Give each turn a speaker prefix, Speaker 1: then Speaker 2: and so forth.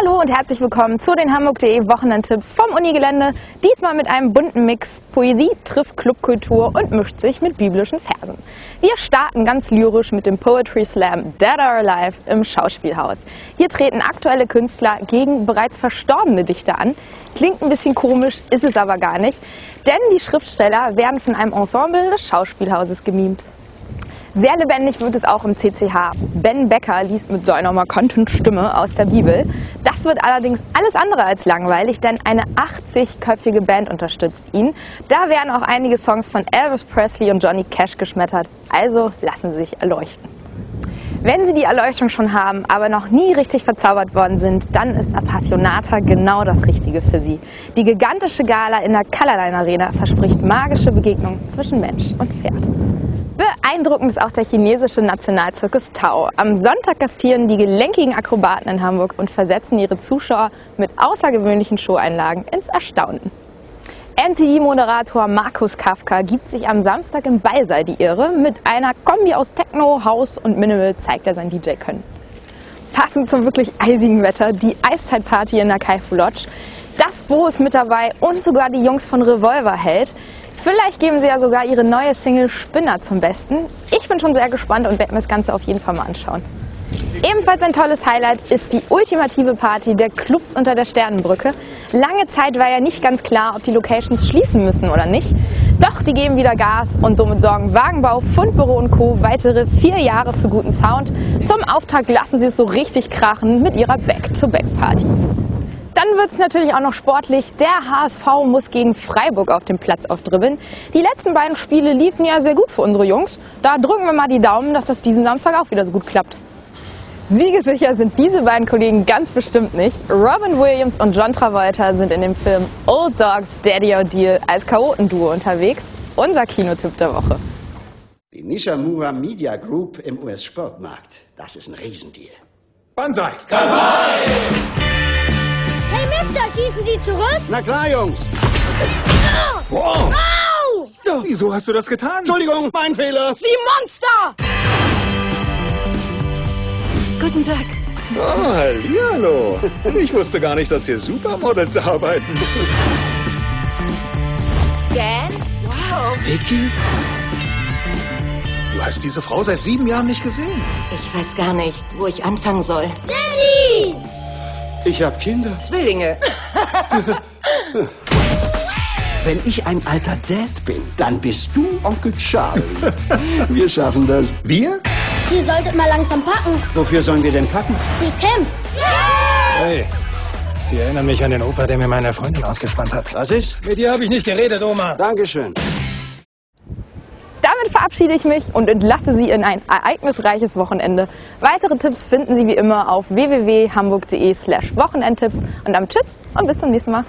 Speaker 1: Hallo und herzlich willkommen zu den Hamburg.de Wochenendtipps vom Unigelände. Diesmal mit einem bunten Mix. Poesie trifft Clubkultur und mischt sich mit biblischen Versen. Wir starten ganz lyrisch mit dem Poetry Slam Dead or Alive im Schauspielhaus. Hier treten aktuelle Künstler gegen bereits verstorbene Dichter an. Klingt ein bisschen komisch, ist es aber gar nicht. Denn die Schriftsteller werden von einem Ensemble des Schauspielhauses gemimt. Sehr lebendig wird es auch im CCH. Ben Becker liest mit seiner markanten Stimme aus der Bibel. Das wird allerdings alles andere als langweilig, denn eine 80-köpfige Band unterstützt ihn. Da werden auch einige Songs von Elvis Presley und Johnny Cash geschmettert. Also lassen Sie sich erleuchten. Wenn Sie die Erleuchtung schon haben, aber noch nie richtig verzaubert worden sind, dann ist Appassionata genau das Richtige für Sie. Die gigantische Gala in der Colorline Arena verspricht magische Begegnungen zwischen Mensch und Pferd. Beeindruckend ist auch der chinesische Nationalzirkus Tao. Am Sonntag gastieren die gelenkigen Akrobaten in Hamburg und versetzen ihre Zuschauer mit außergewöhnlichen Showeinlagen ins Erstaunen. MTV-Moderator Markus Kafka gibt sich am Samstag im Ballsaal die Irre. Mit einer Kombi aus Techno, House und Minimal zeigt er sein DJ-Können. Passend zum wirklich eisigen Wetter die Eiszeitparty in der Kaifu Lodge. Das Bo ist mit dabei und sogar die Jungs von Revolver hält. Vielleicht geben sie ja sogar ihre neue Single Spinner zum Besten. Ich bin schon sehr gespannt und werde mir das Ganze auf jeden Fall mal anschauen. Ebenfalls ein tolles Highlight ist die ultimative Party der Clubs unter der Sternenbrücke. Lange Zeit war ja nicht ganz klar, ob die Locations schließen müssen oder nicht. Doch sie geben wieder Gas und somit sorgen Wagenbau, Fundbüro und Co. weitere vier Jahre für guten Sound. Zum Auftakt lassen sie es so richtig krachen mit ihrer Back-to-Back-Party. Dann wird es natürlich auch noch sportlich. Der HSV muss gegen Freiburg auf dem Platz aufdribbeln. Die letzten beiden Spiele liefen ja sehr gut für unsere Jungs. Da drücken wir mal die Daumen, dass das diesen Samstag auch wieder so gut klappt. Siegesicher sind diese beiden Kollegen ganz bestimmt nicht. Robin Williams und John Travolta sind in dem Film Old Dogs Daddy Deal als Chaotenduo unterwegs. Unser Kinotipp der Woche.
Speaker 2: Die Nishamura Media Group im US-Sportmarkt. Das ist ein Riesendeal.
Speaker 3: Banzai!
Speaker 4: Kanai! Schießen Sie zurück?
Speaker 2: Na klar, Jungs.
Speaker 3: Wow!
Speaker 4: Au!
Speaker 3: Ja, wieso hast du das getan?
Speaker 2: Entschuldigung, mein Fehler.
Speaker 4: Sie Monster!
Speaker 1: Guten Tag.
Speaker 3: Oh, hallihallo. Ich wusste gar nicht, dass hier Supermodels arbeiten.
Speaker 4: Dan? Wow.
Speaker 3: Vicky? Du hast diese Frau seit sieben Jahren nicht gesehen.
Speaker 5: Ich weiß gar nicht, wo ich anfangen soll.
Speaker 4: Daddy!
Speaker 2: Ich hab Kinder.
Speaker 5: Zwillinge.
Speaker 2: Wenn ich ein alter Dad bin, dann bist du Onkel Charlie. Wir schaffen das.
Speaker 3: Wir?
Speaker 4: Ihr solltet mal langsam packen.
Speaker 2: Wofür sollen wir denn packen?
Speaker 4: Fürs Camp.
Speaker 6: Hey, pst, Sie erinnern mich an den Opa, der mir meine Freundin ausgespannt hat.
Speaker 2: Was ist?
Speaker 6: Mit dir habe ich nicht geredet, Oma.
Speaker 2: Dankeschön.
Speaker 1: Damit verabschiede ich mich und entlasse Sie in ein ereignisreiches Wochenende. Weitere Tipps finden Sie wie immer auf www.hamburg.de slash Wochenendtipps und damit tschüss und bis zum nächsten Mal.